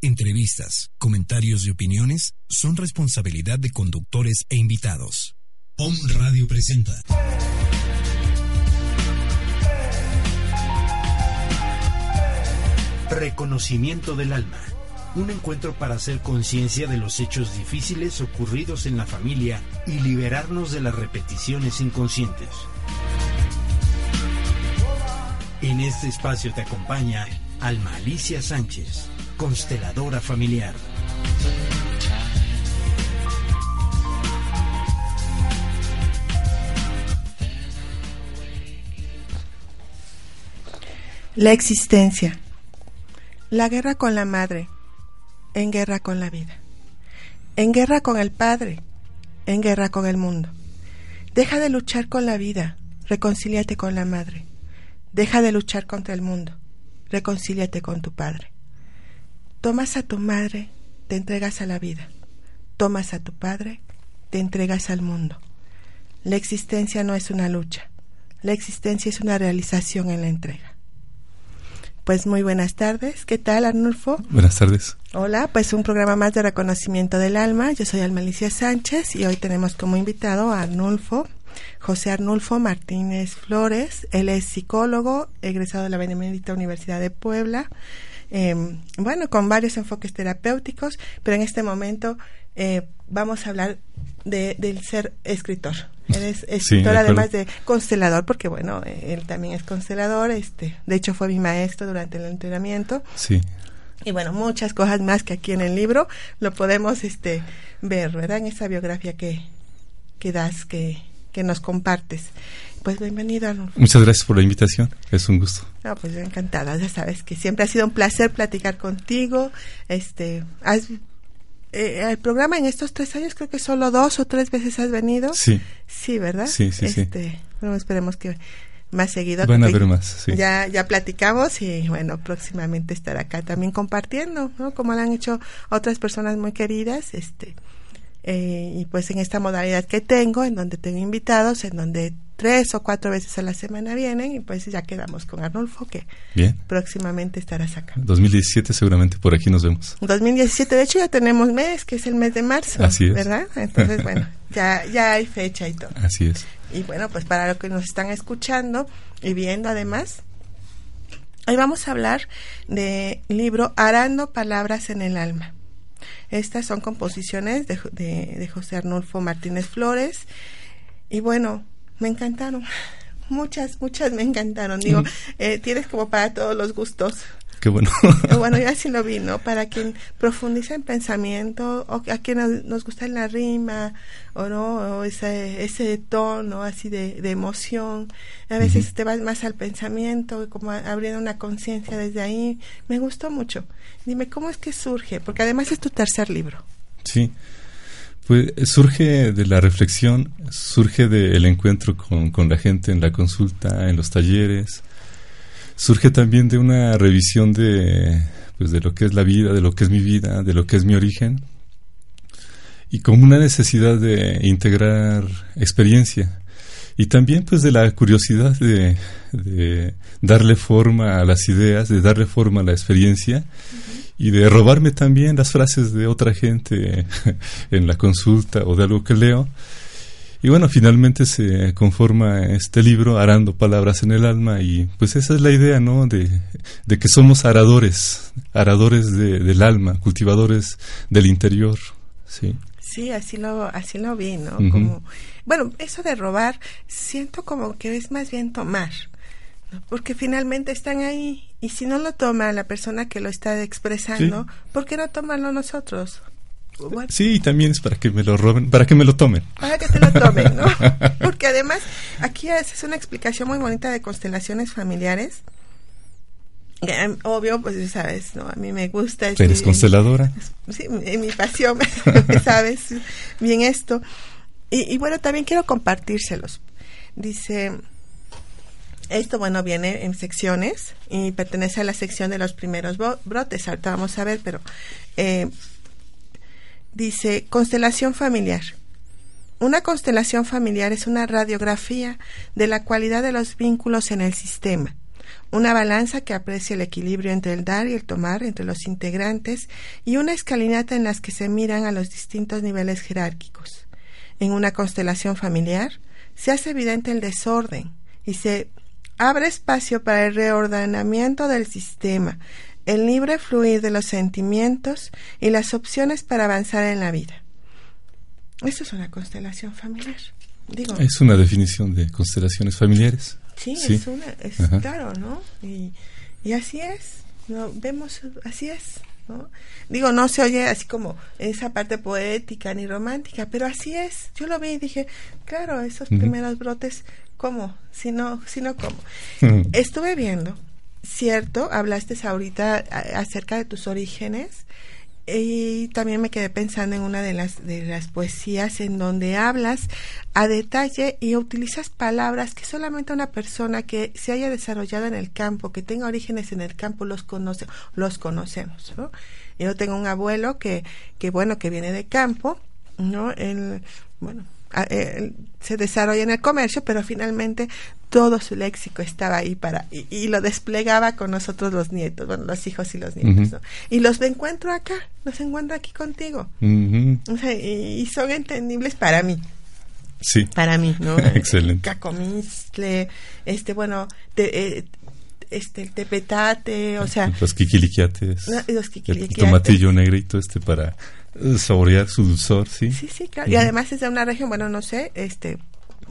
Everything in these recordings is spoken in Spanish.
entrevistas, comentarios y opiniones son responsabilidad de conductores e invitados. Om Radio presenta. Reconocimiento del alma. Un encuentro para hacer conciencia de los hechos difíciles ocurridos en la familia y liberarnos de las repeticiones inconscientes. En este espacio te acompaña Alma Alicia Sánchez, consteladora familiar. La existencia. La guerra con la madre. En guerra con la vida. En guerra con el padre. En guerra con el mundo. Deja de luchar con la vida. Reconcíliate con la madre. Deja de luchar contra el mundo. Reconcíliate con tu padre. Tomas a tu madre, te entregas a la vida. Tomas a tu padre, te entregas al mundo. La existencia no es una lucha. La existencia es una realización en la entrega. Pues muy buenas tardes. ¿Qué tal, Arnulfo? Buenas tardes. Hola, pues un programa más de reconocimiento del alma. Yo soy Alma Alicia Sánchez y hoy tenemos como invitado a Arnulfo José Arnulfo Martínez Flores. Él es psicólogo, egresado de la Benemérita Universidad de Puebla. Em, bueno, con varios enfoques terapéuticos, pero en este momento eh, vamos a hablar de, del ser escritor. Él es escritor además de constelador, porque bueno, él también es constelador, este, de hecho fue mi maestro durante el entrenamiento. Sí. Y bueno, muchas cosas más que aquí en el libro lo podemos este ver, ¿verdad? En esa biografía que, que das, que, que nos compartes. Pues bienvenido. Muchas gracias por la invitación, es un gusto. No, pues encantada, ya sabes que siempre ha sido un placer platicar contigo. Este, has, eh, el programa en estos tres años creo que solo dos o tres veces has venido. Sí. Sí, ¿verdad? Sí, sí, este, sí. Bueno, esperemos que más seguido. Van a haber más, sí. Ya, ya platicamos y bueno, próximamente estar acá también compartiendo, ¿no? Como lo han hecho otras personas muy queridas, este, eh, y pues en esta modalidad que tengo, en donde tengo invitados, en donde tres o cuatro veces a la semana vienen y pues ya quedamos con Arnulfo que Bien. próximamente estarás acá. 2017 seguramente por aquí nos vemos. 2017, de hecho ya tenemos mes, que es el mes de marzo, Así es. ¿verdad? Entonces, bueno, ya, ya hay fecha y todo. Así es. Y bueno, pues para los que nos están escuchando y viendo además, hoy vamos a hablar de libro Arando Palabras en el Alma. Estas son composiciones de, José Arnulfo Martínez Flores. Y bueno, me encantaron. Muchas, muchas me encantaron. Digo, eh, tienes como para todos los gustos. Qué bueno. bueno, yo así lo vi, ¿no? Para quien profundiza en pensamiento, o a quien nos, nos gusta la rima, o no, o ese, ese tono así de, de emoción. A veces uh -huh. te vas más al pensamiento, como abriendo una conciencia desde ahí. Me gustó mucho. Dime, ¿cómo es que surge? Porque además es tu tercer libro. Sí. Pues surge de la reflexión, surge del encuentro con, con la gente en la consulta, en los talleres, surge también de una revisión de, pues, de lo que es la vida, de lo que es mi vida, de lo que es mi origen, y como una necesidad de integrar experiencia. Y también pues de la curiosidad de, de darle forma a las ideas, de darle forma a la experiencia. Y de robarme también las frases de otra gente en la consulta o de algo que leo. Y bueno, finalmente se conforma este libro, Arando Palabras en el Alma, y pues esa es la idea, ¿no? De, de que somos aradores, aradores de, del alma, cultivadores del interior, sí. Sí, así lo, así lo vi, ¿no? Uh -huh. Como, bueno, eso de robar, siento como que es más bien tomar. Porque finalmente están ahí, y si no lo toma la persona que lo está expresando, sí. ¿por qué no tomarlo nosotros? Bueno, sí, también es para que me lo roben, para que me lo tomen. Para que te lo tomen, ¿no? Porque además aquí es una explicación muy bonita de constelaciones familiares. Obvio, pues sabes, ¿no? A mí me gusta. ¿Eres mi, consteladora? Sí, mi pasión, sabes bien esto. Y, y bueno, también quiero compartírselos. Dice, esto, bueno, viene en secciones y pertenece a la sección de los primeros brotes. Ahorita vamos a ver, pero eh, dice constelación familiar. Una constelación familiar es una radiografía de la cualidad de los vínculos en el sistema, una balanza que aprecia el equilibrio entre el dar y el tomar entre los integrantes y una escalinata en las que se miran a los distintos niveles jerárquicos. En una constelación familiar se hace evidente el desorden y se abre espacio para el reordenamiento del sistema, el libre fluir de los sentimientos y las opciones para avanzar en la vida. Esto es una constelación familiar. Digo, es una definición de constelaciones familiares. Sí, es una, es claro, ¿no? Y, y así es, ¿no? Vemos, así es, ¿no? Digo, no se oye así como esa parte poética ni romántica, pero así es. Yo lo vi y dije, claro, esos primeros brotes, ¿cómo? Si no, si no, ¿cómo? Estuve viendo, cierto, hablaste ahorita acerca de tus orígenes, y también me quedé pensando en una de las de las poesías en donde hablas a detalle y utilizas palabras que solamente una persona que se haya desarrollado en el campo, que tenga orígenes en el campo, los conoce, los conocemos, ¿no? Yo tengo un abuelo que, que bueno, que viene de campo, ¿no? El, bueno, eh, se desarrolla en el comercio, pero finalmente todo su léxico estaba ahí para y, lo desplegaba con nosotros los nietos, bueno, los hijos y los nietos, Y los encuentro acá, los encuentro aquí contigo. y, son entendibles para mí. Sí. Para mí, ¿no? Excelente. Cacomistle, este, bueno, eh, este, el tepetate, o sea... Los quiquiliquiates. los El tomatillo negrito este para saborear su dulzor, ¿sí? Sí, sí, claro. Y además es de una región, bueno, no sé, este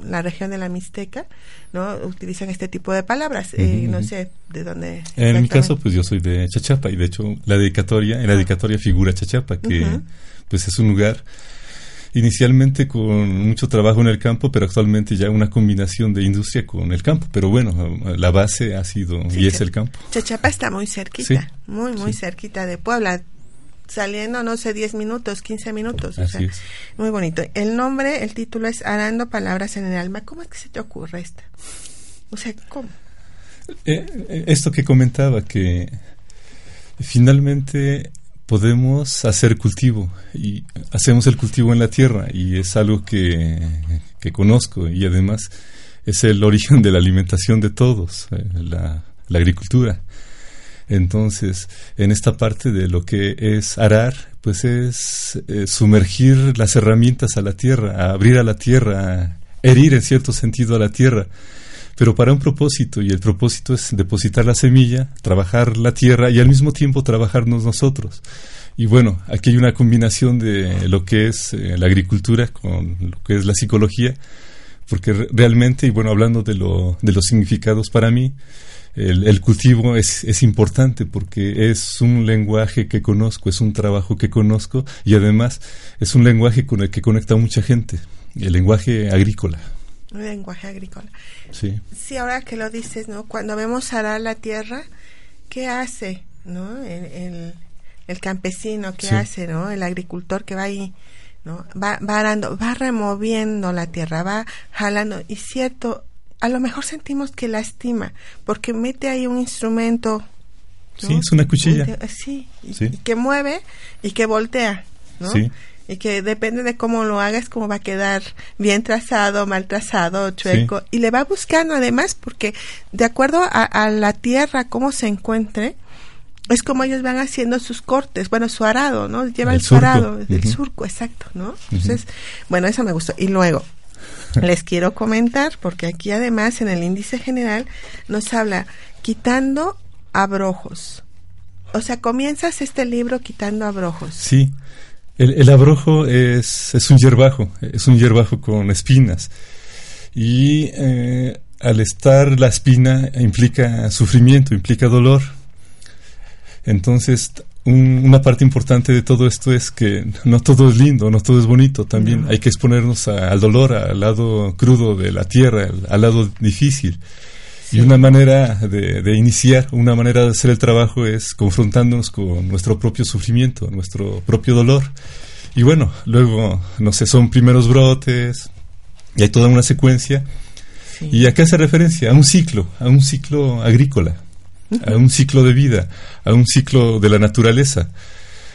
la región de la Mixteca, ¿no? Utilizan este tipo de palabras, eh, no sé de dónde. En mi caso, pues yo soy de Chachapa y de hecho la dedicatoria, en la dedicatoria figura Chachapa, que pues es un lugar inicialmente con mucho trabajo en el campo, pero actualmente ya una combinación de industria con el campo. Pero bueno, la base ha sido y es el campo. Chachapa está muy cerquita, muy, muy cerquita de Puebla saliendo, no sé, 10 minutos, 15 minutos. o sea, Muy bonito. El nombre, el título es Arando Palabras en el Alma. ¿Cómo es que se te ocurre esta? O sea, ¿cómo? Eh, eh, esto que comentaba, que finalmente podemos hacer cultivo y hacemos el cultivo en la tierra y es algo que, que conozco y además es el origen de la alimentación de todos, eh, la, la agricultura. Entonces, en esta parte de lo que es arar, pues es eh, sumergir las herramientas a la tierra, abrir a la tierra, herir en cierto sentido a la tierra, pero para un propósito, y el propósito es depositar la semilla, trabajar la tierra y al mismo tiempo trabajarnos nosotros. Y bueno, aquí hay una combinación de lo que es eh, la agricultura con lo que es la psicología, porque realmente, y bueno, hablando de, lo, de los significados para mí, el, cultivo es, es, importante porque es un lenguaje que conozco, es un trabajo que conozco y además es un lenguaje con el que conecta mucha gente, el lenguaje agrícola. El lenguaje agrícola. Sí. Sí, ahora que lo dices, ¿no? Cuando vemos arar la tierra, ¿qué hace, no? El, el, campesino, ¿qué hace, no? El agricultor que va ahí, ¿no? Va, va arando, va removiendo la tierra, va jalando, y cierto, a lo mejor sentimos que lastima, porque mete ahí un instrumento. Sí, es una cuchilla. Sí, Y, que mueve y que voltea, ¿no? Sí. Y que depende de cómo lo hagas, cómo va a quedar bien trazado, mal trazado, chueco. Y le va buscando además, porque de acuerdo a, la tierra, cómo se encuentre, es como ellos van haciendo sus cortes, bueno, su arado, ¿no? Lleva el, su arado, el surco, exacto, ¿no? Entonces, bueno, eso me gustó. Y luego, les quiero comentar, porque aquí además en el índice general nos habla quitando abrojos. O sea, comienzas este libro quitando abrojos. Sí, el, abrojo es, es, un hierbajo, es un hierbajo con espinas. Y eh, al estar la espina implica sufrimiento, implica dolor. Entonces una parte importante de todo esto es que no todo es lindo, no todo es bonito. También hay que exponernos al dolor, al lado crudo de la tierra, al, lado difícil. Y una manera de, de, iniciar, una manera de hacer el trabajo es confrontándonos con nuestro propio sufrimiento, nuestro propio dolor. Y bueno, luego, no sé, son primeros brotes, y hay toda una secuencia. ¿Y a qué hace referencia? A un ciclo, a un ciclo agrícola a un ciclo de vida, a un ciclo de la naturaleza,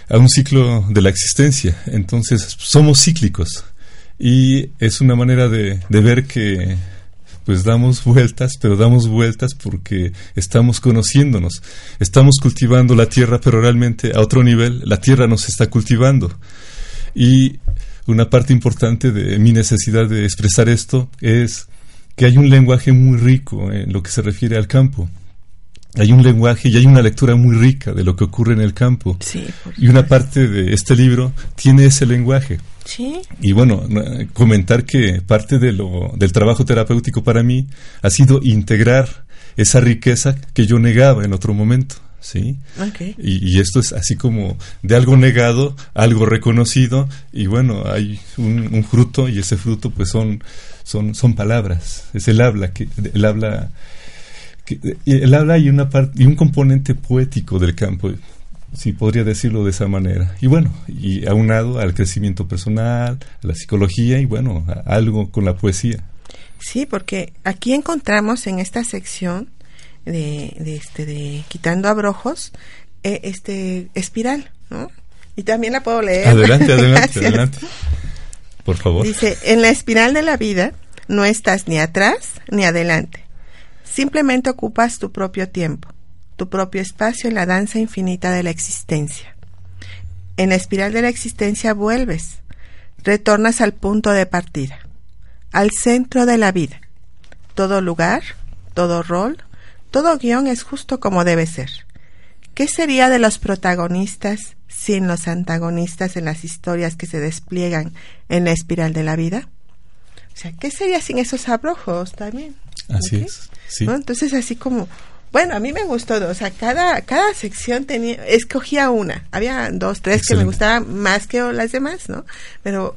a un ciclo de la existencia. Entonces, somos cíclicos y es una manera de, ver que pues damos vueltas, pero damos vueltas porque estamos conociéndonos, estamos cultivando la tierra, pero realmente a otro nivel la tierra nos está cultivando. Y una parte importante de mi necesidad de expresar esto es que hay un lenguaje muy rico en lo que se refiere al campo. Hay un lenguaje y hay una lectura muy rica de lo que ocurre en el campo. y una parte de este libro tiene ese lenguaje. Y bueno, comentar que parte de lo, del trabajo terapéutico para mí ha sido integrar esa riqueza que yo negaba en otro momento. ¿sí? Y, esto es así como de algo negado, algo reconocido, y bueno, hay un, fruto, y ese fruto pues son, son, son palabras, es el habla, que, el habla, que, el habla y, una parte, y un componente poético del campo, si podría decirlo de esa manera. Y bueno, y aunado al crecimiento personal, a la psicología, y bueno, algo con la poesía. Sí, porque aquí encontramos en esta sección de, de, este, de quitando abrojos, eh, este, espiral, ¿no? Y también la puedo leer. Adelante, adelante, adelante. Por favor. Dice, en la espiral de la vida no estás ni atrás ni adelante. Simplemente ocupas tu propio tiempo, tu propio espacio en la danza infinita de la existencia. En la espiral de la existencia vuelves, retornas al punto de partida, al centro de la vida. Todo lugar, todo rol, todo guion es justo como debe ser. ¿Qué sería de los protagonistas sin los antagonistas en las historias que se despliegan en la espiral de la vida? O sea, ¿qué sería sin esos abrojos también? Así es. Sí. Entonces, así como, bueno, a mí me gustó, o sea, cada, cada sección tenía, escogía una. Había dos, tres que me gustaban más que las demás, ¿no? Pero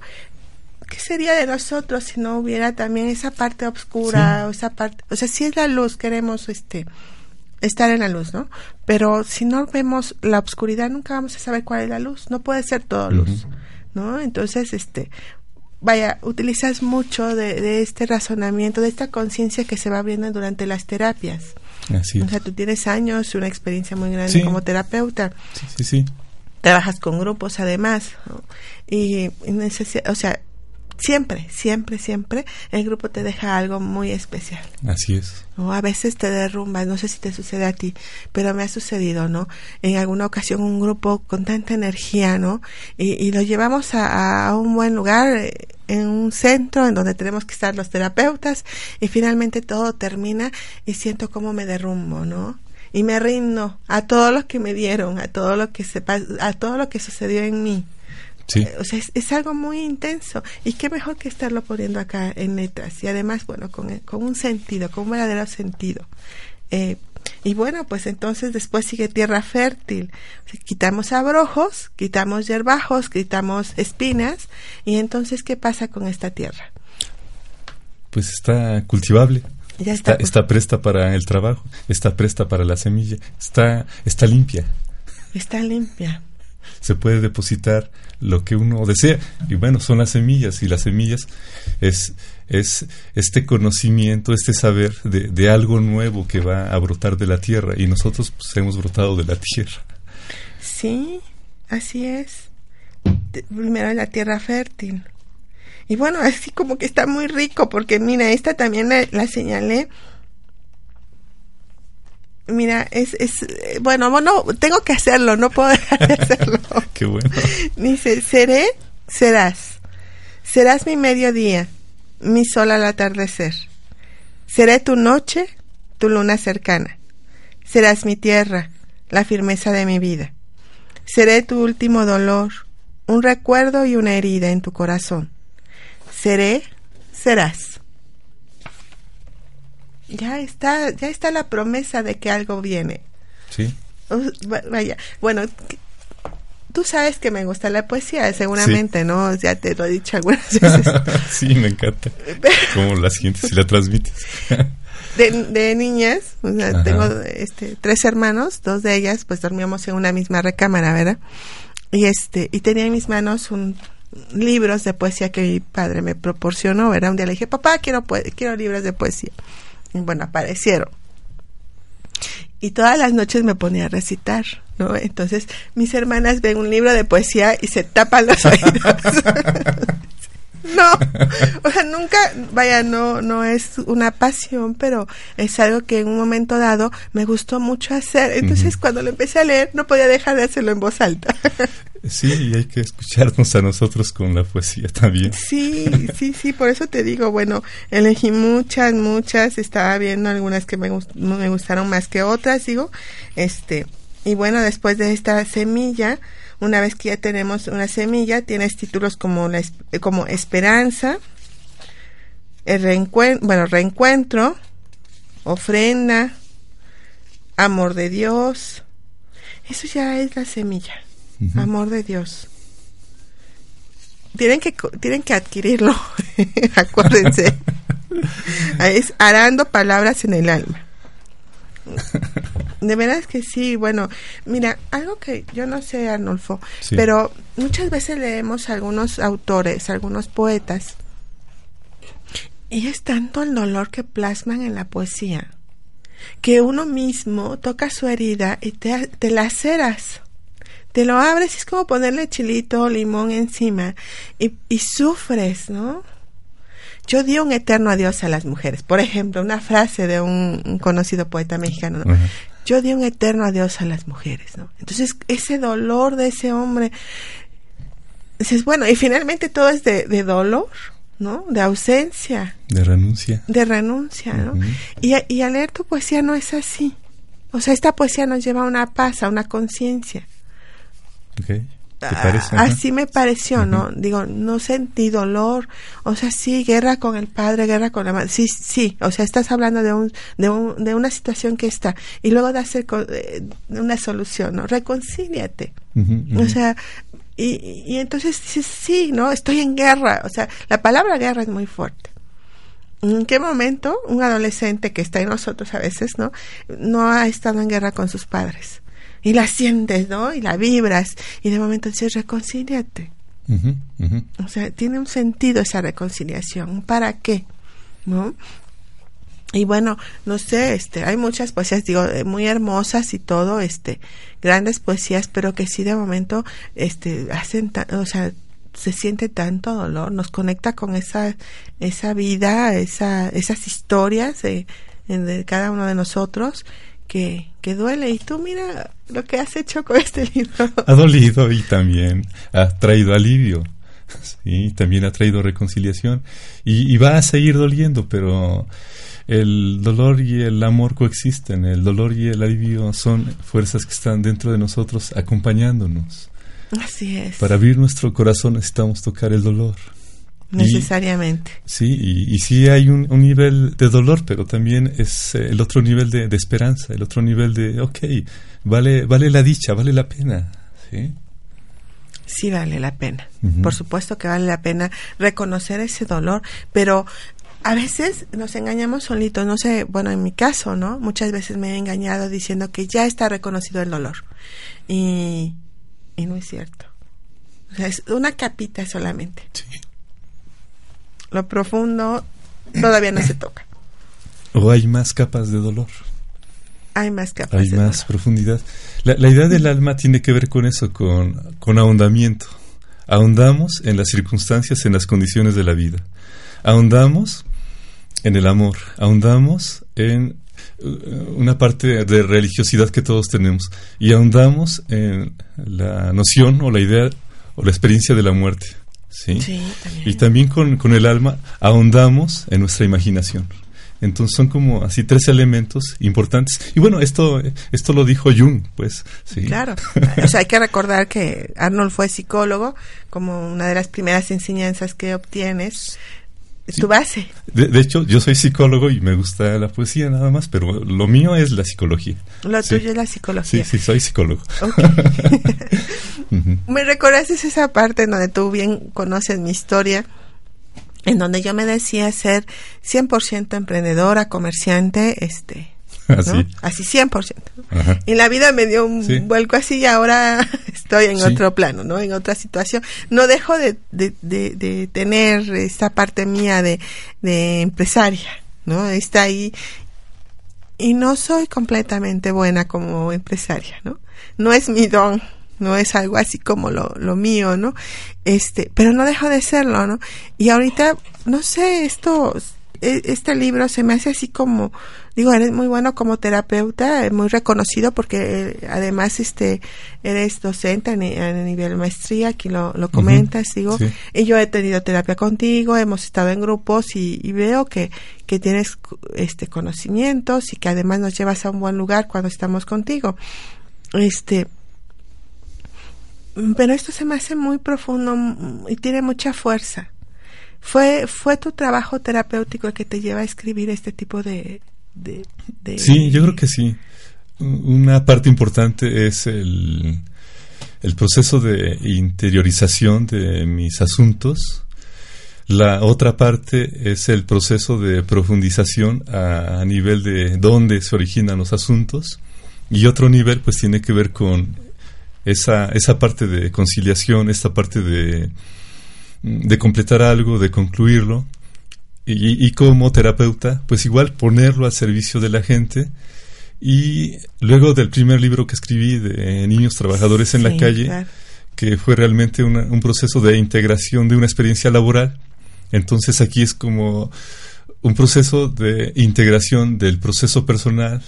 ¿qué sería de nosotros si no hubiera también esa parte oscura o esa parte, o sea, si es la luz, queremos este estar en la luz, ¿no? Pero si no vemos la oscuridad, nunca vamos a saber cuál es la luz, no puede ser todo luz, ¿no? Entonces, este, vaya, utilizas mucho de, este razonamiento, de esta conciencia que se va abriendo durante las terapias. Así O sea, tú tienes años, una experiencia muy grande como terapeuta. Sí, sí, sí. Trabajas con grupos además, ¿no? Y, y o sea, siempre, siempre, siempre el grupo te deja algo muy especial. Así es. O a veces te derrumbas, no sé si te sucede a ti, pero me ha sucedido, ¿no? En alguna ocasión un grupo con tanta energía, ¿no? Y, lo llevamos a, un buen lugar, eh, en un centro en donde tenemos que estar los terapeutas y finalmente todo termina y siento como me derrumbo, ¿no? Y me rindo a todo lo que me dieron, a todo lo que se, a todo lo que sucedió en mí. Eh, o sea, es, algo muy intenso. Y qué mejor que estarlo poniendo acá en letras. Y además, bueno, con, con un sentido, con un verdadero sentido. Eh, y bueno, pues entonces después sigue tierra fértil. quitamos abrojos, quitamos yerbajos, quitamos espinas. Y entonces, ¿qué pasa con esta tierra? Pues está cultivable. Ya está, está, presta para el trabajo, está presta para la semilla, está, está limpia. Está limpia se puede depositar lo que uno desea. Y bueno, son las semillas, y las semillas es, es este conocimiento, este saber de, de algo nuevo que va a brotar de la tierra, y nosotros pues, hemos brotado de la tierra. Sí, así es. Primero la tierra fértil. Y bueno, así como que está muy rico, porque mira, esta también la señalé Mira, es, es, bueno, bueno, tengo que hacerlo, no puedo dejar de hacerlo. Qué bueno. Dice, seré, serás. Serás mi mediodía, mi sol al atardecer. Seré tu noche, tu luna cercana. Serás mi tierra, la firmeza de mi vida. Seré tu último dolor, un recuerdo y una herida en tu corazón. Seré, serás ya está, ya está la promesa de que algo viene. Sí. vaya, bueno, tú sabes que me gusta la poesía, seguramente, ¿no? Ya te lo he dicho algunas veces. sí, me encanta. Cómo la sientes y la transmites. de, de niñas, o sea, tengo este, tres hermanos, dos de ellas, pues dormíamos en una misma recámara, ¿verdad? Y este, y tenía en mis manos un libros de poesía que mi padre me proporcionó, ¿verdad? Un día le dije, papá, quiero, quiero libros de poesía bueno, aparecieron. Y todas las noches me ponía a recitar, ¿no? Entonces mis hermanas ven un libro de poesía y se tapan los oídos. no, o sea, nunca, vaya, no, no es una pasión, pero es algo que en un momento dado me gustó mucho hacer. Entonces, cuando lo empecé a leer, no podía dejar de hacerlo en voz alta. Sí, y hay que escucharnos a nosotros con la poesía también. Sí, sí, sí, por eso te digo, bueno, elegí muchas, muchas, estaba viendo algunas que me, me gustaron más que otras, digo, este, y bueno, después de esta semilla, una vez que ya tenemos una semilla, tienes títulos como, la, como Esperanza, el reencuentro, bueno, Reencuentro, Ofrenda, Amor de Dios. Eso ya es la semilla. Amor de Dios. Tienen que, tienen que adquirirlo, acuérdense. es arando palabras en el alma. De verdad es que sí, bueno, mira, algo que yo no sé, Arnulfo, pero muchas veces leemos algunos autores, algunos poetas, y es tanto el dolor que plasman en la poesía, que uno mismo toca su herida y te, te laceras. Te lo abres y es como ponerle chilito o limón encima y, y sufres, ¿no? Yo di un eterno adiós a las mujeres. Por ejemplo, una frase de un, conocido poeta mexicano, yo di un eterno adiós a las mujeres, ¿no? Entonces, ese dolor de ese hombre, dices, bueno, y finalmente todo es de, dolor, ¿no? De ausencia. De renuncia. De renuncia, ¿no? y, y al leer tu poesía no es así. O sea, esta poesía nos lleva a una paz, a una conciencia. Okay. Ah, así me pareció, ¿no? Digo, no sentí dolor, o sea, sí, guerra con el padre, guerra con la madre, sí, sí, o sea, estás hablando de, un, de, un, de una situación que está, y luego de hacer una solución, ¿no? Reconcíliate. O sea, y, y entonces dices, sí, ¿no? Estoy en guerra, o sea, la palabra guerra es muy fuerte. ¿En qué momento un adolescente que está en nosotros a veces, ¿no? No ha estado en guerra con sus padres y la sientes, ¿no? Y la vibras y de momento dices, reconcíliate. O sea, tiene un sentido esa reconciliación. ¿Para qué? ¿No? Y bueno, no sé, este, hay muchas poesías, digo, eh, muy hermosas y todo, este, grandes poesías, pero que sí de momento, este, hacen, o sea, se siente tanto dolor, nos conecta con esa, esa vida, esa, esas historias de, de cada uno de nosotros que, que duele. Y tú mira lo que has hecho con este libro. Ha dolido y también ha traído alivio. Sí, también ha traído reconciliación. Y, va a seguir doliendo, pero el dolor y el amor coexisten. El dolor y el alivio son fuerzas que están dentro de nosotros acompañándonos. Así es. Para abrir nuestro corazón necesitamos tocar el dolor. Necesariamente. sí, y, y, sí hay un, nivel de dolor, pero también es eh, el otro nivel de, esperanza, el otro nivel de, ok, vale, vale la dicha, vale la pena. Sí, sí vale la pena. Por supuesto que vale la pena reconocer ese dolor, pero a veces nos engañamos solitos, no sé, bueno, en mi caso, ¿no? Muchas veces me he engañado diciendo que ya está reconocido el dolor. Y, y no es cierto. O sea, es una capita solamente. Sí lo profundo todavía no se toca. ¿O hay más capas de dolor? Hay más capas. Hay más profundidad. La, idea del alma tiene que ver con eso, con, con ahondamiento. Ahondamos en las circunstancias, en las condiciones de la vida. Ahondamos en el amor. Ahondamos en uh, una parte de religiosidad que todos tenemos. Y ahondamos en la noción o la idea o la experiencia de la muerte. ¿Sí? Y también con, con, el alma ahondamos en nuestra imaginación. Entonces son como así tres elementos importantes. Y bueno, esto, esto lo dijo Jung, pues. Sí. Claro. o sea, hay que recordar que Arnold fue psicólogo, como una de las primeras enseñanzas que obtienes tu base. De, hecho, yo soy psicólogo y me gusta la poesía nada más, pero lo mío es la psicología. Lo tuyo es la psicología. Sí, sí, soy psicólogo. Me recordaste esa parte en donde tú bien conoces mi historia, en donde yo me decía ser 100% emprendedora, comerciante, este, Así. Así 100%. Y la vida me dio un vuelco así y ahora estoy en otro plano, ¿no? En otra situación. No dejo de, de, tener esta parte mía de, de empresaria, ¿no? Está ahí. Y no soy completamente buena como empresaria, ¿no? No es mi don. no es algo así como lo, lo mío, ¿no? Este, pero no dejo de serlo, ¿no? Y ahorita, no sé, esto, este libro se me hace así como, digo, eres muy bueno como terapeuta, muy reconocido porque eh, además este eres docente a, nivel maestría, aquí lo, lo comentas, digo, y yo he tenido terapia contigo, hemos estado en grupos y, y, veo que, que tienes este conocimientos y que además nos llevas a un buen lugar cuando estamos contigo. Este, pero esto se me hace muy profundo y tiene mucha fuerza. ¿Fue, fue tu trabajo terapéutico el que te lleva a escribir este tipo de, Sí, yo creo que sí. Una parte importante es el, el proceso de interiorización de mis asuntos. La otra parte es el proceso de profundización a, a, nivel de dónde se originan los asuntos. Y otro nivel pues tiene que ver con esa, esa parte de conciliación, esta parte de, de completar algo, de concluirlo, y, como terapeuta, pues igual ponerlo al servicio de la gente. Y luego del primer libro que escribí de Niños Trabajadores en la Calle, que fue realmente un proceso de integración de una experiencia laboral, entonces aquí es como un proceso de integración del proceso personal,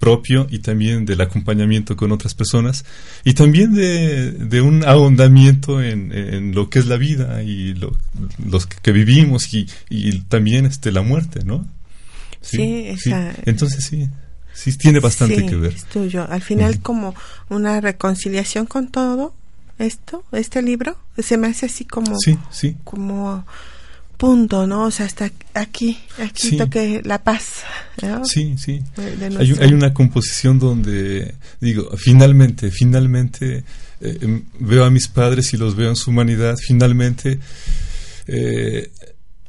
propio y también del acompañamiento con otras personas y también de, un ahondamiento en, lo que es la vida y lo, los que, vivimos y, y, también este la muerte, ¿no? Sí, entonces sí, sí tiene bastante que ver. Es tuyo. Al final como una reconciliación con todo esto, este libro, se me hace así como, sí, sí. como punto, ¿no? O sea, hasta aquí, aquí toque la paz. Sí, sí. Hay, hay, una composición donde, digo, finalmente, finalmente eh, em, veo a mis padres y los veo en su humanidad, finalmente eh,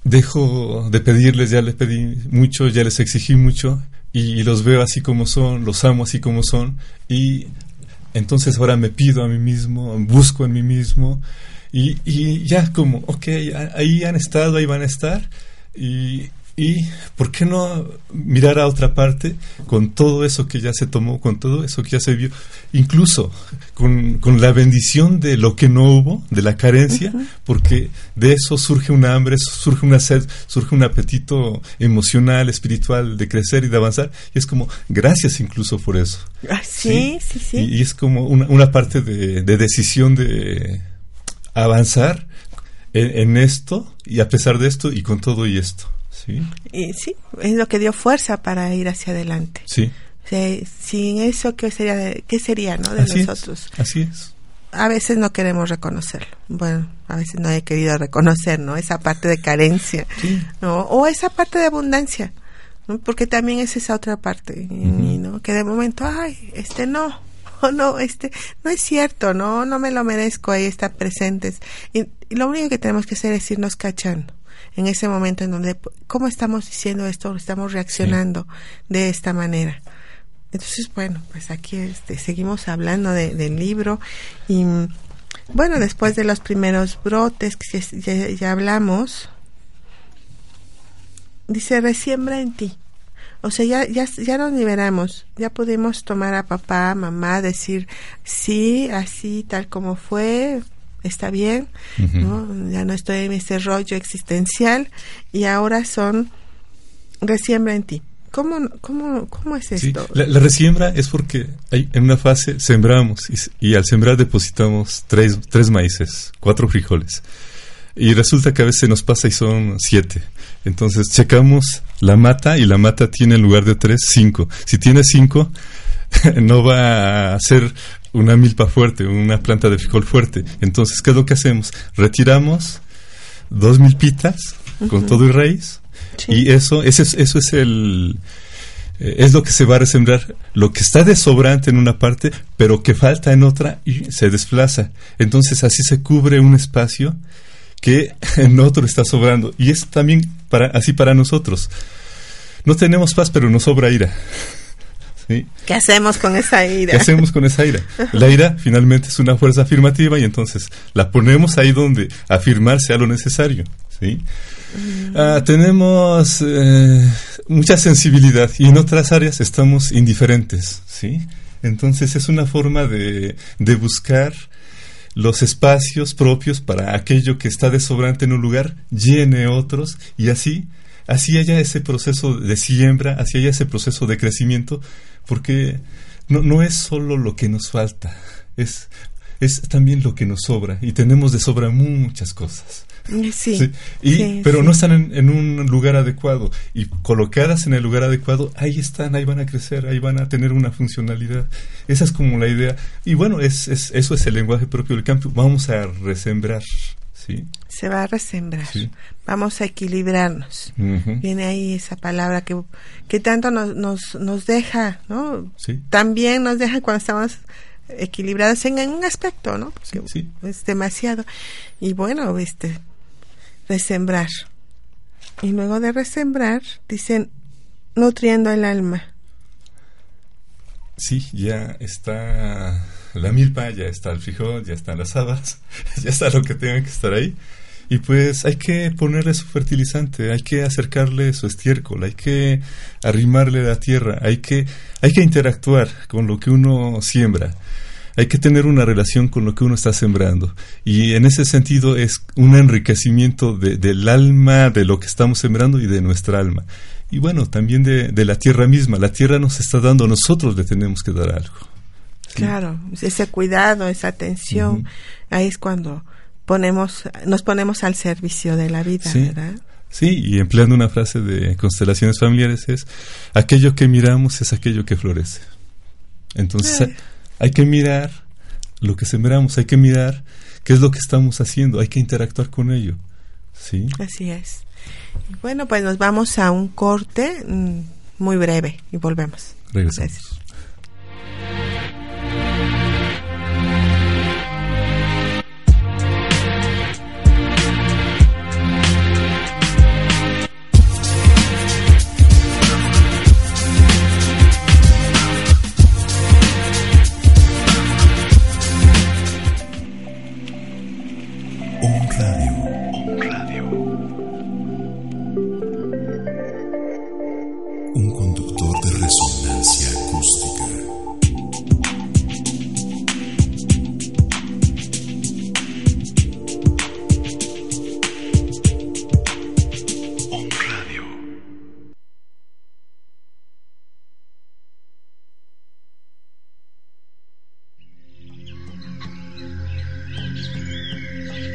dejo de pedirles, ya les pedí mucho, ya les exigí mucho y los veo así como son, los amo así como son y entonces ahora me pido a mí mismo, busco en mí mismo y, y ya como, ok, ahí han estado, ahí van a estar. Y, y ¿por qué no mirar a otra parte con todo eso que ya se tomó, con todo eso que ya se vio, incluso con, con la bendición de lo que no hubo, de la carencia, porque de eso surge una hambre, surge una sed, surge un apetito emocional, espiritual, de crecer y de avanzar, y es como, gracias incluso por eso. Ah, sí, sí, sí. Y, es como una, una parte de, de decisión de avanzar en, esto y a pesar de esto y con todo y esto. ¿sí? Y sí, es lo que dio fuerza para ir hacia adelante. Sí. sin eso, ¿qué sería de, qué sería ¿no? de nosotros? así es. A veces no queremos reconocerlo. Bueno, a veces no he querido reconocer, ¿no? Esa parte de carencia, ¿no? O esa parte de abundancia, ¿no? Porque también es esa otra parte, ¿no? Que de momento, ay, este no, no, este, no es cierto, no, no me lo merezco, ahí están presentes. Y, lo único que tenemos que hacer es irnos cachando en ese momento en donde, ¿cómo estamos diciendo esto? ¿Estamos reaccionando de esta manera? Entonces, bueno, pues aquí este, seguimos hablando del libro y, bueno, después de los primeros brotes que ya, ya hablamos, dice, resiembra en ti. O sea, ya, ya, ya nos liberamos, ya pudimos tomar a papá, mamá, decir, sí, así, tal como fue, está bien, ¿no? ya no estoy en ese rollo existencial y ahora son resiembra en ti. ¿Cómo, cómo, cómo es esto? la, resiembra es porque hay, en una fase sembramos y, y, al sembrar depositamos tres, tres maíces, cuatro frijoles. Y resulta que a veces nos pasa y son siete. Entonces checamos la mata y la mata tiene en lugar de tres, cinco. Si tiene cinco, no va a ser una milpa fuerte, una planta de frijol fuerte. Entonces, ¿qué es lo que hacemos? Retiramos dos milpitas con todo y raíz y eso, eso es, eso es el eh, es lo que se va a resembrar, lo que está de sobrante en una parte, pero que falta en otra y se desplaza. Entonces así se cubre un espacio que en otro está sobrando. Y es también para, así para nosotros. No tenemos paz, pero nos sobra ira. ¿Sí? ¿Qué hacemos con esa ira? ¿Qué hacemos con esa ira? La ira finalmente es una fuerza afirmativa y entonces la ponemos ahí donde afirmar sea lo necesario. ¿sí? Mm. Ah, tenemos eh, mucha sensibilidad y en otras áreas estamos indiferentes. ¿sí? Entonces es una forma de, de buscar los espacios propios para aquello que está desobrante en un lugar llene otros y así así haya ese proceso de siembra, así haya ese proceso de crecimiento, porque no, no es solo lo que nos falta, es, es también lo que nos sobra y tenemos de sobra muchas cosas. Sí. Y, pero no están en, un lugar adecuado. Y colocadas en el lugar adecuado, ahí están, ahí van a crecer, ahí van a tener una funcionalidad. Esa es como la idea. Y bueno, es, es eso es el lenguaje propio del campo. Vamos a resembrar. ¿sí? Se va a resembrar. Vamos a equilibrarnos. Viene ahí esa palabra que, que tanto nos, nos, nos deja, ¿no? También nos deja cuando estamos equilibrados en, un aspecto, ¿no? sí. es demasiado. Y bueno, este, resembrar. Y luego de resembrar, dicen, nutriendo el alma. Sí, ya está la milpa, ya está el frijol, ya están las habas, ya está lo que tenga que estar ahí. Y pues hay que ponerle su fertilizante, hay que acercarle su estiércol, hay que arrimarle la tierra, hay que, hay que interactuar con lo que uno siembra hay que tener una relación con lo que uno está sembrando. Y en ese sentido es un enriquecimiento del alma, de lo que estamos sembrando y de nuestra alma. Y bueno, también de, la tierra misma. La tierra nos está dando, nosotros le tenemos que dar algo. Claro, ese cuidado, esa atención, ahí es cuando ponemos, nos ponemos al servicio de la vida, ¿verdad? Sí, y empleando una frase de constelaciones familiares es, aquello que miramos es aquello que florece. Entonces, hay que mirar lo que sembramos, hay que mirar qué es lo que estamos haciendo, hay que interactuar con ello. ¿Sí? Así es. Bueno, pues nos vamos a un corte mm, muy breve y volvemos. Regresamos.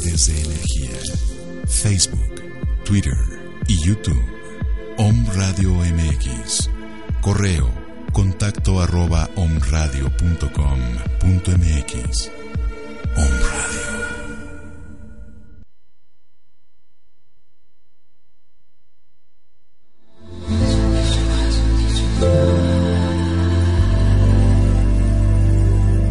De energía. Facebook, Twitter y YouTube. Om Radio MX. Correo contacto arroba omradio.com.mx. Om.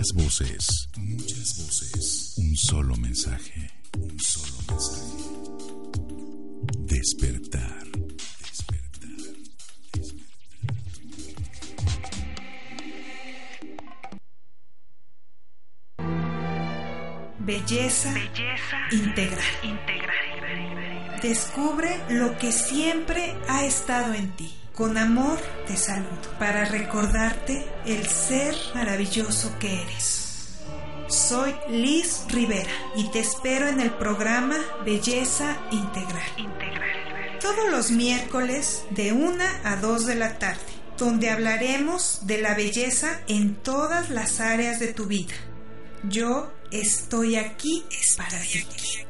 Muchas voces, muchas voces. Un solo mensaje, un solo mensaje. Despertar. Despertar. Despertar. Belleza, Belleza integral. integral. Descubre lo que siempre ha estado en ti. Con amor te saludo para recordarte el ser maravilloso que eres. Soy Liz Rivera y te espero en el programa Belleza Integral. Todos los miércoles de 1 a 2 de la tarde, donde hablaremos de la belleza en todas las áreas de tu vida. Yo estoy aquí para ti.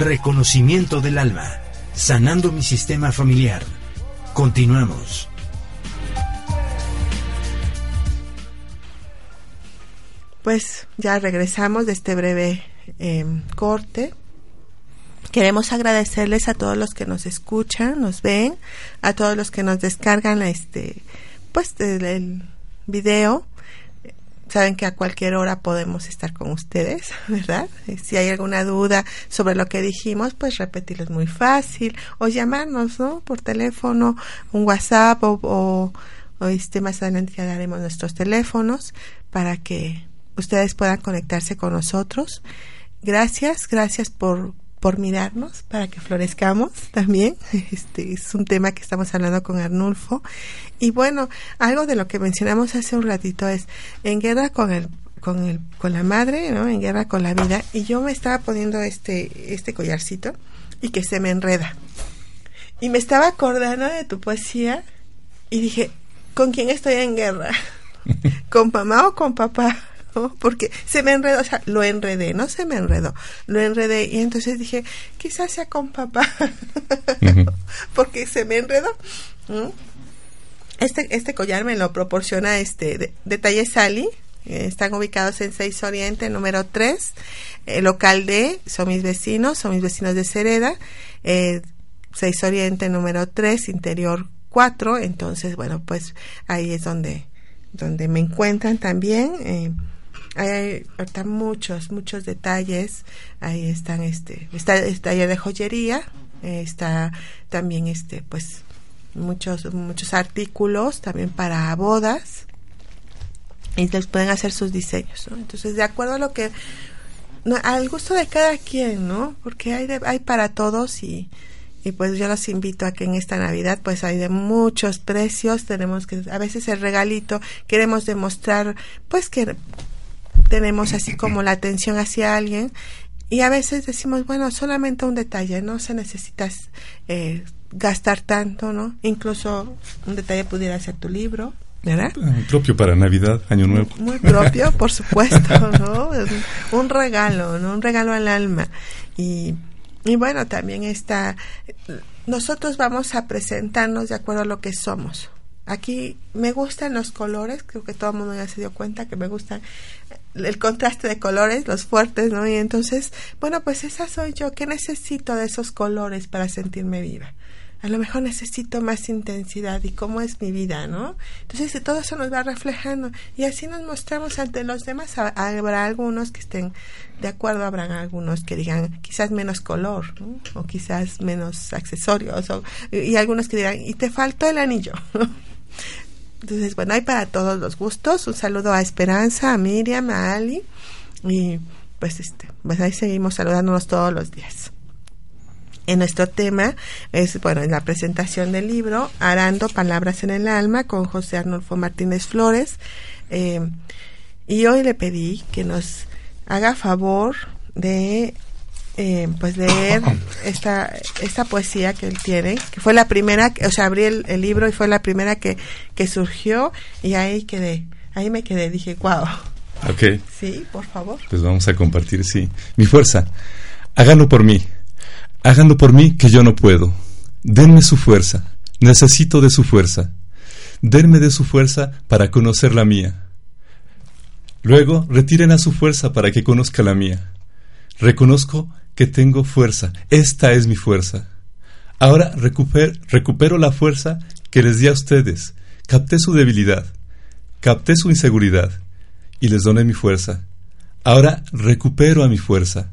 Reconocimiento del alma, sanando mi sistema familiar. Continuamos. Pues ya regresamos de este breve em, corte. Queremos agradecerles a todos los que nos escuchan, nos ven, a todos los que nos descargan este, pues el video saben que a cualquier hora podemos estar con ustedes, ¿verdad? Si hay alguna duda sobre lo que dijimos, pues repetirlo es muy fácil o llamarnos, ¿no? Por teléfono, un WhatsApp o, o, este más adelante ya daremos nuestros teléfonos para que ustedes puedan conectarse con nosotros. Gracias, gracias por por mirarnos para que florezcamos también. Este es un tema que estamos hablando con Arnulfo. Y bueno, algo de lo que mencionamos hace un ratito es en guerra con el con el con la madre, ¿no? En guerra con la vida y yo me estaba poniendo este este collarcito y que se me enreda. Y me estaba acordando de tu poesía y dije, ¿con quién estoy en guerra? ¿Con mamá o con papá? Porque se me enredó, o sea, lo enredé, no se me enredó, lo enredé y entonces dije, quizás sea con papá, porque se me enredó. Este, este collar me lo proporciona este detalle Sally, eh, están ubicados en 6 Oriente, número 3, el local D, son mis vecinos, son mis vecinos de Cereda, eh, 6 Oriente, número 3, interior 4, entonces, bueno, pues ahí es donde donde me encuentran también. Eh, hay ahorita muchos, muchos detalles. Ahí están, este, está el taller de joyería, eh, está también, este, pues, muchos, muchos artículos también para bodas y les pueden hacer sus diseños, Entonces, de acuerdo a lo que, al gusto de cada quien, ¿no? Porque hay, hay para todos y, y pues yo los invito a que en esta Navidad pues hay de muchos precios, tenemos que, a veces el regalito, queremos demostrar pues que tenemos así como la atención hacia alguien y a veces decimos, bueno, solamente un detalle, no se necesita eh, gastar tanto, ¿no? Incluso un detalle pudiera ser tu libro, ¿verdad? Ah, propio para Navidad, Año Nuevo. Muy propio, por supuesto, ¿no? Un regalo, ¿no? Un regalo al alma. Y, y bueno, también está, nosotros vamos a presentarnos de acuerdo a lo que somos. Aquí me gustan los colores, creo que todo el mundo ya se dio cuenta que me gustan el contraste de colores, los fuertes, ¿no? Y entonces, bueno, pues esa soy yo. ¿Qué necesito de esos colores para sentirme viva? A lo mejor necesito más intensidad y cómo es mi vida, ¿no? Entonces todo eso nos va reflejando y así nos mostramos ante los demás. Habrá algunos que estén de acuerdo, habrán algunos que digan quizás menos color o quizás menos accesorios o, y algunos que dirán y te faltó el anillo. Entonces, bueno, hay para todos los gustos. Un saludo a Esperanza, a Miriam, a Ali. Y pues este, pues ahí seguimos saludándonos todos los días. En nuestro tema es, bueno, en la presentación del libro, Arando Palabras en el Alma, con José Arnulfo Martínez Flores. Eh, y hoy le pedí que nos haga favor de eh, pues leer esta, esta poesía que él tiene, que fue la primera, o sea, abrí el, libro y fue la primera que, que surgió y ahí quedé, ahí me quedé, dije, wow. Ok. Sí, por favor. Pues vamos a compartir, sí. Mi fuerza, háganlo por mí, háganlo por mí que yo no puedo. Denme su fuerza, necesito de su fuerza. Denme de su fuerza para conocer la mía. Luego, retiren a su fuerza para que conozca la mía. Reconozco que tengo fuerza. Esta es mi fuerza. Ahora recupero la fuerza que les di a ustedes. Capté su debilidad. Capté su inseguridad. Y les doné mi fuerza. Ahora recupero a mi fuerza.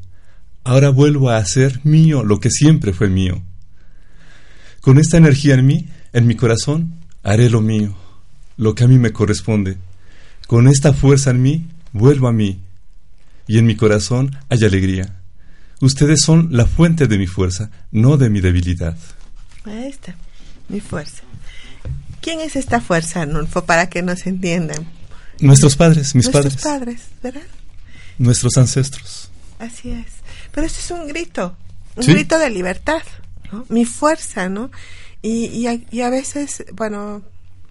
Ahora vuelvo a hacer mío lo que siempre fue mío. Con esta energía en mí, en mi corazón, haré lo mío, lo que a mí me corresponde. Con esta fuerza en mí, vuelvo a mí. Y en mi corazón hay alegría. Ustedes son la fuente de mi fuerza, no de mi debilidad. Ahí está, mi fuerza. ¿Quién es esta fuerza, Nulfo, para que nos entiendan? Nuestros padres, mis Nuestros padres. padres, ¿verdad? Nuestros ancestros. Así es. Pero esto es un grito, un grito de libertad, ¿no? Mi fuerza, ¿no? Y, y, a, y a veces, bueno,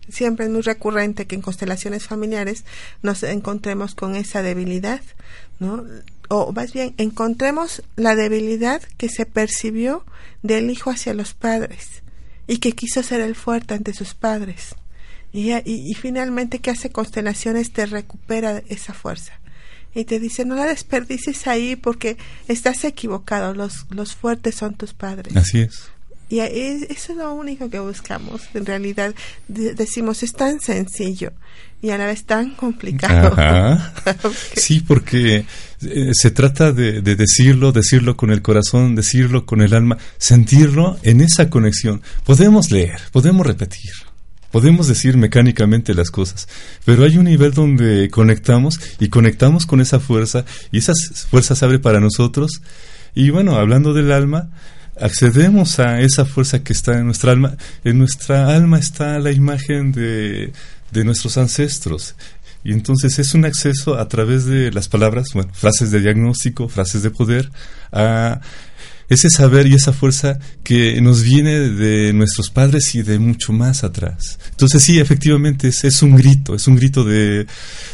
siempre es muy recurrente que en constelaciones familiares nos encontremos con esa debilidad, ¿no? O más bien, encontremos la debilidad que se percibió del hijo hacia los padres y que quiso ser el fuerte ante sus padres. Y, y, y finalmente que hace constelaciones te recupera esa fuerza y te dice no la desperdicies ahí porque estás equivocado, los, los fuertes son tus padres. Así es. Y eso es lo único que buscamos. En realidad decimos es tan sencillo y a la vez tan complicado. Ajá. sí, porque eh, se trata de, de, decirlo, decirlo con el corazón, decirlo con el alma, sentirlo en esa conexión. Podemos leer, podemos repetir, Podemos decir mecánicamente las cosas, pero hay un nivel donde conectamos y conectamos con esa fuerza y esa fuerza se abre para nosotros. Y bueno, hablando del alma, accedemos a esa fuerza que está en nuestra alma. En nuestra alma está la imagen de, de nuestros ancestros. Y entonces es un acceso a través de las palabras, bueno, frases de diagnóstico, frases de poder, a ese saber y esa fuerza que nos viene de nuestros padres y de mucho más atrás. Entonces sí, efectivamente es, es, un grito, es un grito de,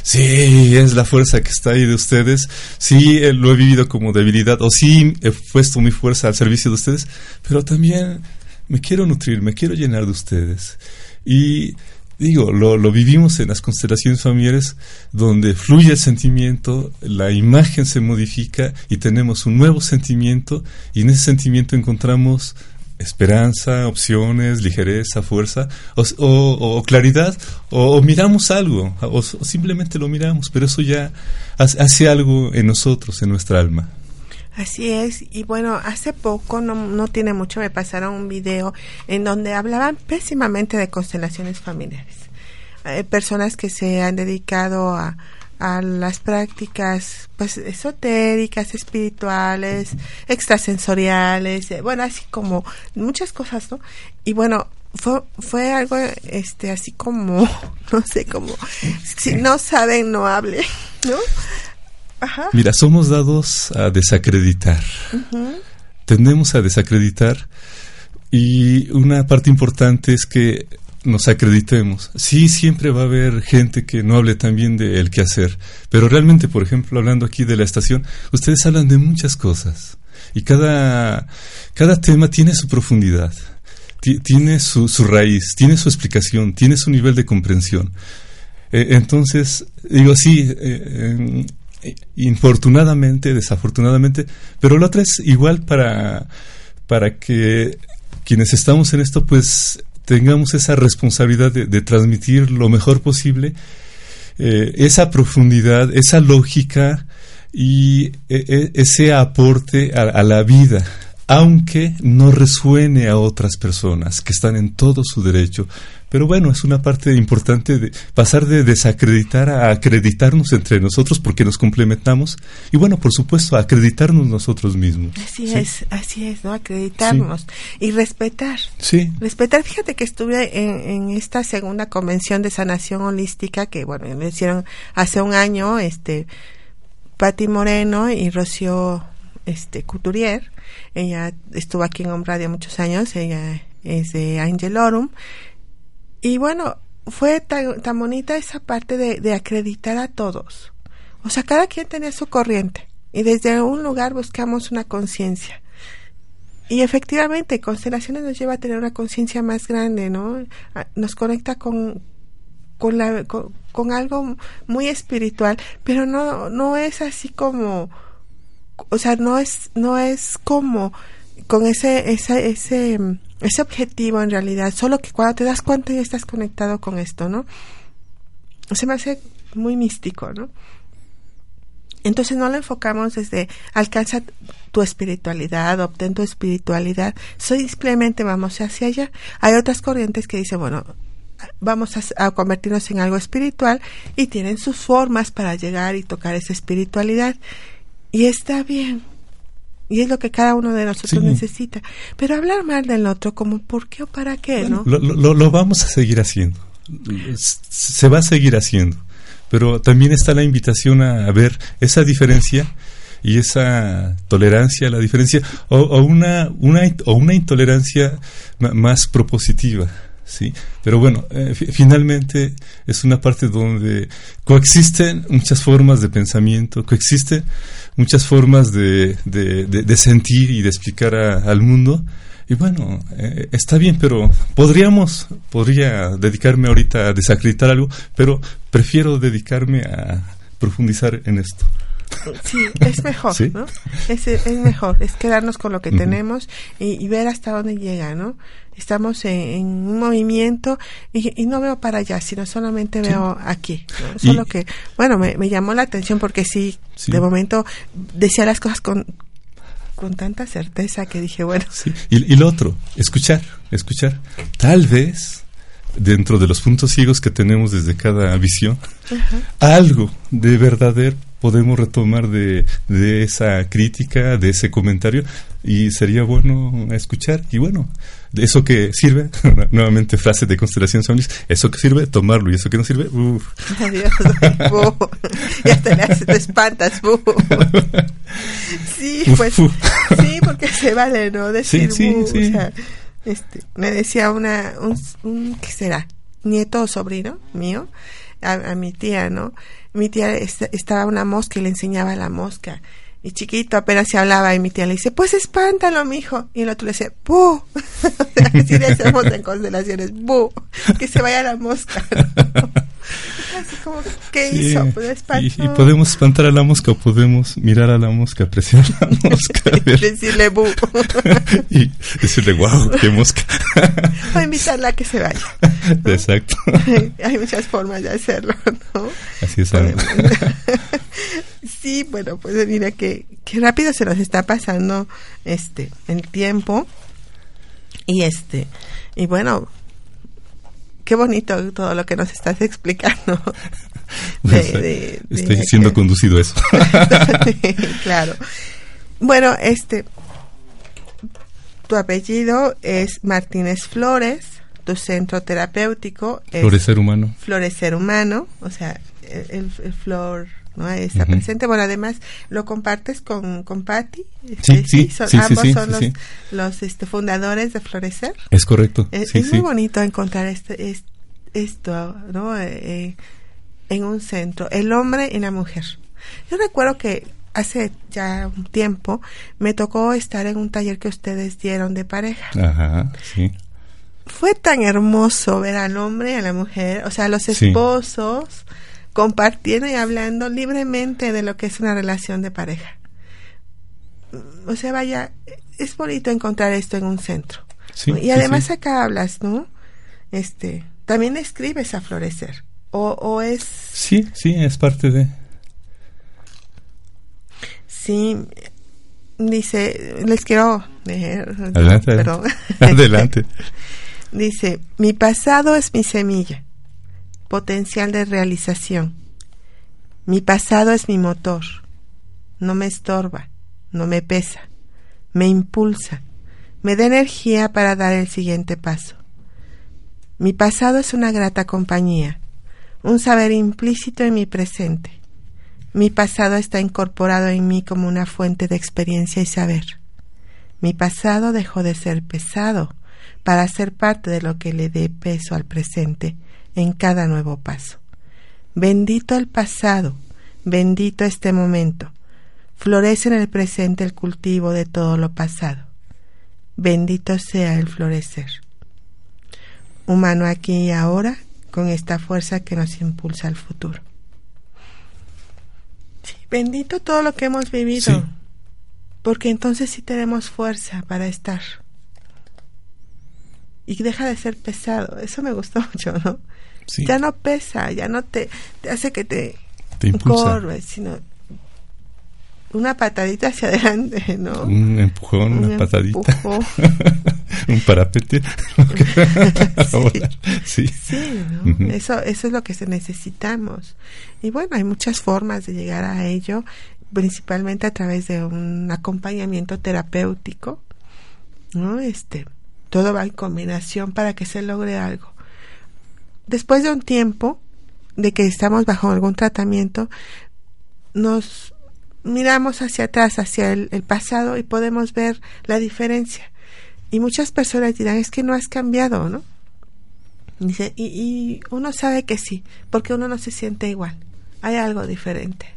sí, es la fuerza que está ahí de ustedes, sí, lo he vivido como debilidad, o sí, he puesto mi fuerza al servicio de ustedes, pero también me quiero nutrir, me quiero llenar de ustedes. Y digo, lo, lo, vivimos en las constelaciones familiares donde fluye el sentimiento, la imagen se modifica y tenemos un nuevo sentimiento y en ese sentimiento encontramos esperanza, opciones, ligereza, fuerza o, claridad o, o, miramos algo o, simplemente lo miramos, pero eso ya hace algo en nosotros, en nuestra alma. Así es, y bueno, hace poco, no, no tiene mucho, me pasaron un video en donde hablaban pésimamente de constelaciones familiares. Hay personas que se han dedicado a, a las prácticas pues esotéricas, espirituales, extrasensoriales, eh, bueno, así como muchas cosas, ¿no? Y bueno, fue, fue algo este así como, no sé, como si no saben, no hablen, ¿no? Ajá. Mira, somos dados a desacreditar. Uh -huh. Tendemos a desacreditar y una parte importante es que nos acreditemos. Sí, siempre va a haber gente que no hable también del quehacer, pero realmente, por ejemplo, hablando aquí de la estación, ustedes hablan de muchas cosas y cada, cada tema tiene su profundidad, tiene su, su raíz, tiene su explicación, tiene su nivel de comprensión. Eh, entonces, digo, sí, eh, eh, infortunadamente, desafortunadamente, pero la otra es igual para, para que quienes estamos en esto, pues tengamos esa responsabilidad de, transmitir lo mejor posible eh, esa profundidad, esa lógica y eh, ese aporte a la vida, aunque no resuene a otras personas que están en todo su derecho. Pero bueno, es una parte importante de pasar de desacreditar a acreditarnos entre nosotros porque nos complementamos y bueno, por supuesto, acreditarnos nosotros mismos. Así ¿sí? es, así es, ¿no? Acreditarnos sí. y respetar. Sí. Respetar. Fíjate que estuve en, en, esta segunda convención de sanación holística que, bueno, me hicieron hace un año, este, Patti Moreno y Rocío este, Couturier. Ella estuvo aquí en Home Radio muchos años, ella es de Angelorum y bueno, fue tan, tan bonita esa parte de, de, acreditar a todos. O sea, cada quien tenía su corriente y desde un lugar buscamos una conciencia. Y efectivamente, constelaciones nos lleva a tener una conciencia más grande, ¿no? Nos conecta con, con, la, con, algo muy espiritual, pero no, no es así como, o sea, no es, no es como con ese, ese, ese, ese objetivo en realidad, solo que cuando te das cuenta ya estás conectado con esto, ¿no? Se me hace muy místico, ¿no? Entonces no lo enfocamos desde alcanza tu espiritualidad, obtén tu espiritualidad, simplemente vamos hacia allá. Hay otras corrientes que dicen, bueno, vamos a, convertirnos en algo espiritual y tienen sus formas para llegar y tocar esa espiritualidad. Y está bien. Y es lo que cada uno de nosotros necesita. Pero hablar mal del otro, como por qué o para qué, ¿no? Lo, lo, lo vamos a seguir haciendo. Se va a seguir haciendo. Pero también está la invitación a, ver esa diferencia y esa tolerancia a la diferencia o, una, una, o una intolerancia más propositiva ¿sí? Pero bueno, eh, finalmente es una parte donde coexisten muchas formas de pensamiento, coexisten muchas formas de, de, sentir y de explicar al mundo. Y bueno, eh, está bien, pero podríamos, podría dedicarme ahorita a desacreditar algo, pero prefiero dedicarme a profundizar en esto. Sí, es mejor, ¿no? Es, es, mejor, es quedarnos con lo que tenemos y, y, ver hasta dónde llega, ¿no? estamos en, un movimiento y, no veo para allá, sino solamente veo aquí. Solo que, bueno, me, llamó la atención porque sí, de momento decía las cosas con, con tanta certeza que dije, bueno. Y, lo otro, escuchar, escuchar. Tal vez dentro de los puntos ciegos que tenemos desde cada visión, algo de verdadero podemos retomar de, de esa crítica, de ese comentario, y sería bueno escuchar. Y bueno, eso que sirve, nuevamente frase de constelación Sonis, eso que sirve, tomarlo, y eso que no sirve, uff. Adiós, ya te, te espantas, Sí, pues, sí, porque se vale, ¿no? Decir, sí, sí, sí. O sea, este, me decía una, un, un, ¿qué será? Nieto o sobrino mío, a, mi tía, ¿no? Mi tía estaba una mosca y le enseñaba la mosca. Y chiquito apenas se hablaba y mi tía le dice, pues espántalo, mijo. Y el otro le dice, ¡bu! Así le hacemos en constelaciones, ¡bu! Que se vaya la mosca. Así como, ¿qué hizo? Pues y, podemos espantar a la mosca o podemos mirar a la mosca, apreciar a la mosca. decirle, ¡bu! y decirle, ¡wow! ¡Qué mosca! o invitarla a que se vaya. Exacto. Hay muchas formas de hacerlo, ¿no? Así es. sí, bueno, pues mira que, qué rápido se nos está pasando este el tiempo. Y este, y bueno, qué bonito todo lo que nos estás explicando. Estoy siendo conducido eso. claro. Bueno, este, tu apellido es Martínez Flores, tu centro terapéutico es Florecer Humano. Florecer Humano, o sea, el, flor ¿no? está presente. Bueno, además lo compartes con, con Patti. Sí, sí, sí, ambos son los, los este, fundadores de Florecer. Es correcto. Es, muy bonito encontrar este, esto, ¿no? Eh, eh, en un centro, el hombre y la mujer. Yo recuerdo que hace ya un tiempo me tocó estar en un taller que ustedes dieron de pareja. Ajá, sí. Fue tan hermoso ver al hombre y a la mujer, o sea, los esposos compartiendo y hablando libremente de lo que es una relación de pareja. O sea, vaya, es bonito encontrar esto en un centro. y además acá hablas, ¿no? Este, también escribes a florecer. O, o es... Sí, sí, es parte de... Sí, dice, les quiero leer. Adelante. Adelante. dice, mi pasado es mi semilla, potencial de realización. Mi pasado es mi motor. No me estorba, no me pesa, me impulsa, me da energía para dar el siguiente paso. Mi pasado es una grata compañía, un saber implícito en mi presente mi pasado está incorporado en mí como una fuente de experiencia y saber. Mi pasado dejó de ser pesado para ser parte de lo que le dé peso al presente en cada nuevo paso. Bendito el pasado, bendito este momento. Florece en el presente el cultivo de todo lo pasado. Bendito sea el florecer. Humano aquí y ahora, con esta fuerza que nos impulsa al futuro. bendito todo lo que hemos vivido, porque entonces sí tenemos fuerza para estar. Y deja de ser pesado, eso me gustó mucho, ¿no? Ya no pesa, ya no te, hace que te, te corres, sino una patadita hacia adelante, ¿no? Un empujón, una patadita. un parapete. sí, sí. ¿no? eso, eso es lo que necesitamos. Y bueno, hay muchas formas de llegar a ello, principalmente a través de un acompañamiento terapéutico, ¿no? Este, todo va en combinación para que se logre algo. Después de un tiempo de que estamos bajo algún tratamiento, nos miramos hacia atrás, hacia el, pasado y podemos ver la diferencia. Y muchas personas dirán, es que no has cambiado, ¿no? Dice, y, y uno sabe que sí, porque uno no se siente igual, hay algo diferente.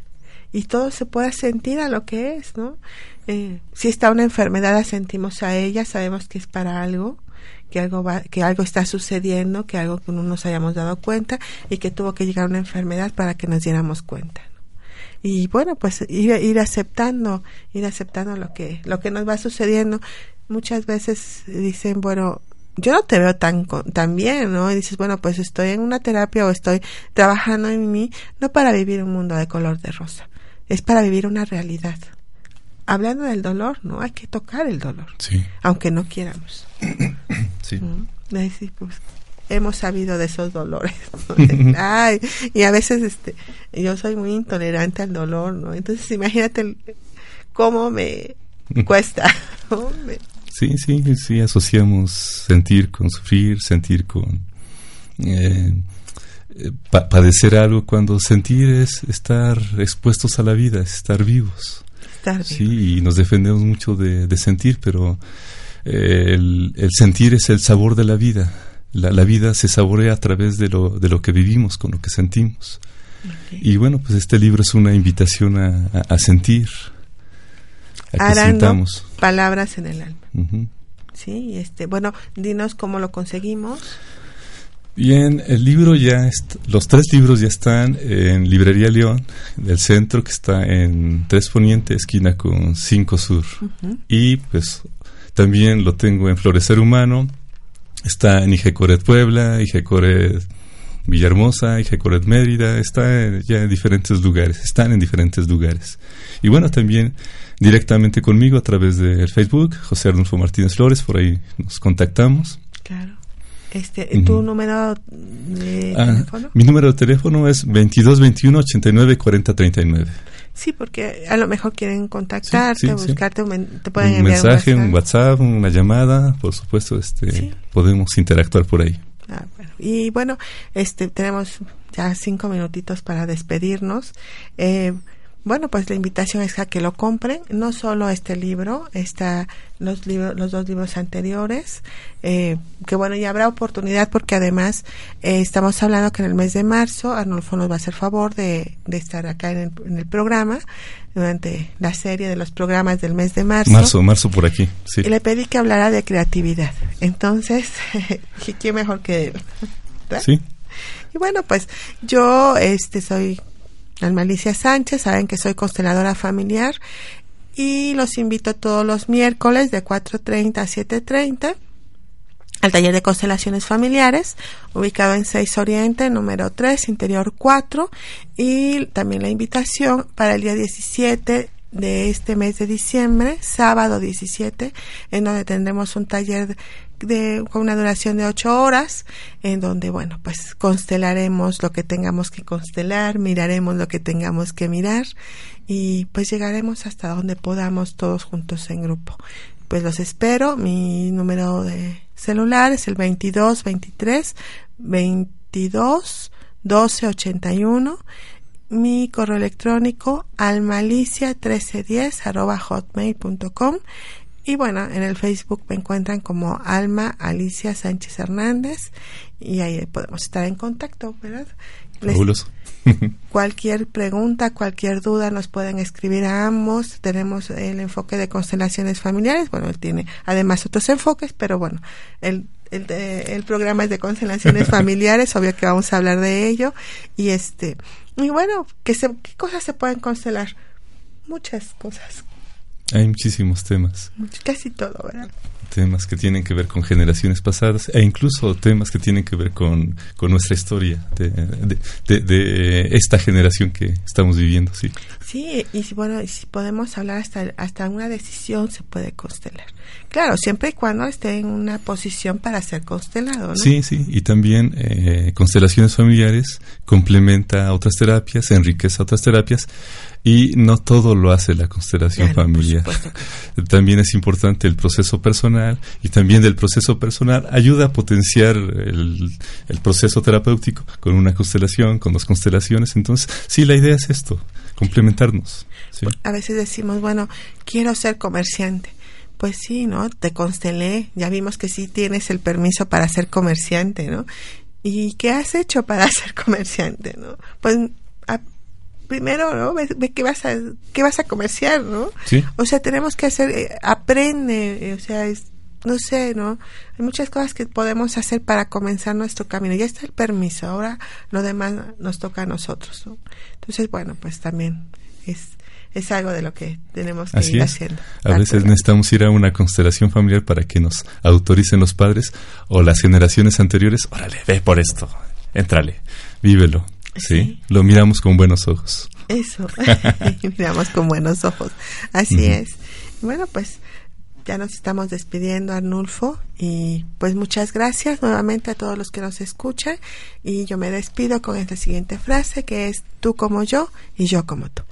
Y todo se puede sentir a lo que es, ¿no? Eh, si está una enfermedad, la sentimos a ella, sabemos que es para algo, que algo va, que algo está sucediendo, que algo que no nos hayamos dado cuenta y que tuvo que llegar una enfermedad para que nos diéramos cuenta y bueno pues ir, ir aceptando ir aceptando lo que lo que nos va sucediendo. Muchas veces dicen bueno yo no te veo tan tan bien no y dices bueno pues estoy en una terapia o estoy trabajando en mí no para vivir un mundo de color de rosa es para vivir una realidad hablando del dolor no hay que tocar el dolor sí. aunque no quieramos sí. pues, hemos sabido de esos dolores. Ay, y a veces este yo soy muy intolerante al dolor, ¿no? Entonces imagínate cómo me cuesta. Sí, sí, sí, asociamos sentir con sufrir, sentir con eh, padecer algo, cuando sentir es estar expuestos a la vida, es estar vivos. Sí, y nos defendemos mucho de, sentir, pero eh, el, el sentir es el sabor de la vida la, vida se saborea a través de lo, de lo que vivimos, con lo que sentimos. Y bueno, pues este libro es una invitación a, sentir, a que sintamos. palabras en el alma. Sí, este, bueno, dinos cómo lo conseguimos. Bien, el libro ya, los tres libros ya están en Librería León, del centro, que está en Tres Poniente, esquina con Cinco Sur. Y pues también lo tengo en Florecer Humano, Está en Ijecoret Puebla, Ijecoret Villahermosa, Ijecoret Mérida, está ya en diferentes lugares, están en diferentes lugares. Y bueno, también directamente conmigo a través del Facebook, José Arnulfo Martínez Flores, por ahí nos contactamos. Claro. Este, ¿Tu número de ah, teléfono? Mi número de teléfono es 2221 89 40 39. Sí, porque a lo mejor quieren contactarte, buscarte, te pueden un enviar mensaje, un WhatsApp. una llamada, por supuesto, este, podemos interactuar por ahí. Ah, y bueno, este, tenemos ya cinco minutitos para despedirnos. Eh, bueno, pues la invitación es a que lo compren, no solo este libro, está los libros, los dos libros anteriores, eh, que bueno, ya habrá oportunidad porque además eh, estamos hablando que en el mes de marzo Arnulfo nos va a hacer favor de, de estar acá en el, programa durante la serie de los programas del mes de marzo. Marzo, marzo por aquí, sí. Y le pedí que hablara de creatividad. Entonces, ¿quién mejor que él? Sí. Y bueno, pues yo este soy Almalicia Sánchez, saben que soy consteladora familiar y los invito todos los miércoles de 4.30 a 7.30 al taller de constelaciones familiares, ubicado en 6 Oriente, número 3, interior 4, y también la invitación para el día 17 de este mes de diciembre, sábado 17, en donde tendremos un taller de, con una duración de ocho horas, en donde, bueno, pues constelaremos lo que tengamos que constelar, miraremos lo que tengamos que mirar y pues llegaremos hasta donde podamos todos juntos en grupo. Pues los espero, mi número de celular es el 22 23 22 12 81 mi correo electrónico almalicia1310 arroba hotmail.com y bueno, en el Facebook me encuentran como Alma Alicia Sánchez Hernández y ahí podemos estar en contacto, ¿verdad? cualquier pregunta, cualquier duda nos pueden escribir a ambos. Tenemos el enfoque de constelaciones familiares. Bueno, él tiene además otros enfoques, pero bueno, él el, el programa es de constelaciones familiares, obvio que vamos a hablar de ello. Y este, y bueno, ¿qué, se, ¿qué cosas se pueden constelar? Muchas cosas. Hay muchísimos temas. Casi todo, ¿verdad? Temas que tienen que ver con generaciones pasadas e incluso temas que tienen que ver con, con nuestra historia de, de, de, esta generación que estamos viviendo, sí. Sí, y bueno, y si podemos hablar hasta, hasta una decisión se puede constelar. Claro, siempre y cuando esté en una posición para ser constelado, ¿no? Sí, sí, y también eh, constelaciones familiares complementa otras terapias, enriquece otras terapias y no todo lo hace la constelación familiar. También es importante el proceso personal y también del proceso personal ayuda a potenciar el, el, proceso terapéutico con una constelación, con dos constelaciones. Entonces, sí, la idea es esto, complementarnos. ¿sí? A veces decimos, bueno, quiero ser comerciante. Pues sí, ¿no? Te constelé, ya vimos que sí tienes el permiso para ser comerciante, ¿no? ¿Y qué has hecho para ser comerciante, no? Pues primero, ¿no? Ve, ve, qué vas a qué vas a comerciar, ¿no? ¿Sí? O sea, tenemos que hacer eh, aprende, eh, o sea, es, no sé, ¿no? Hay muchas cosas que podemos hacer para comenzar nuestro camino. Ya está el permiso, ahora lo demás nos toca a nosotros, ¿no? Entonces, bueno, pues también es es algo de lo que tenemos que Así ir es. haciendo. A veces necesitamos ir a una constelación familiar para que nos autoricen los padres o las generaciones anteriores. Órale, ve por esto, entrale, vívelo. ¿Sí? Sí. Lo miramos con buenos ojos. Eso, miramos con buenos ojos. Así es. Bueno, pues ya nos estamos despidiendo, Arnulfo, y pues muchas gracias nuevamente a todos los que nos escuchan. Y yo me despido con esta siguiente frase que es tú como yo y yo como tú.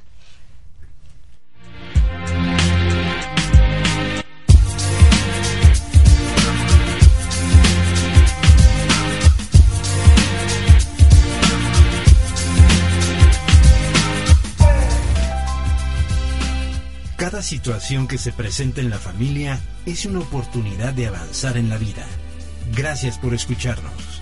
Cada situación que se presenta en la familia es una oportunidad de avanzar en la vida. Gracias por escucharnos.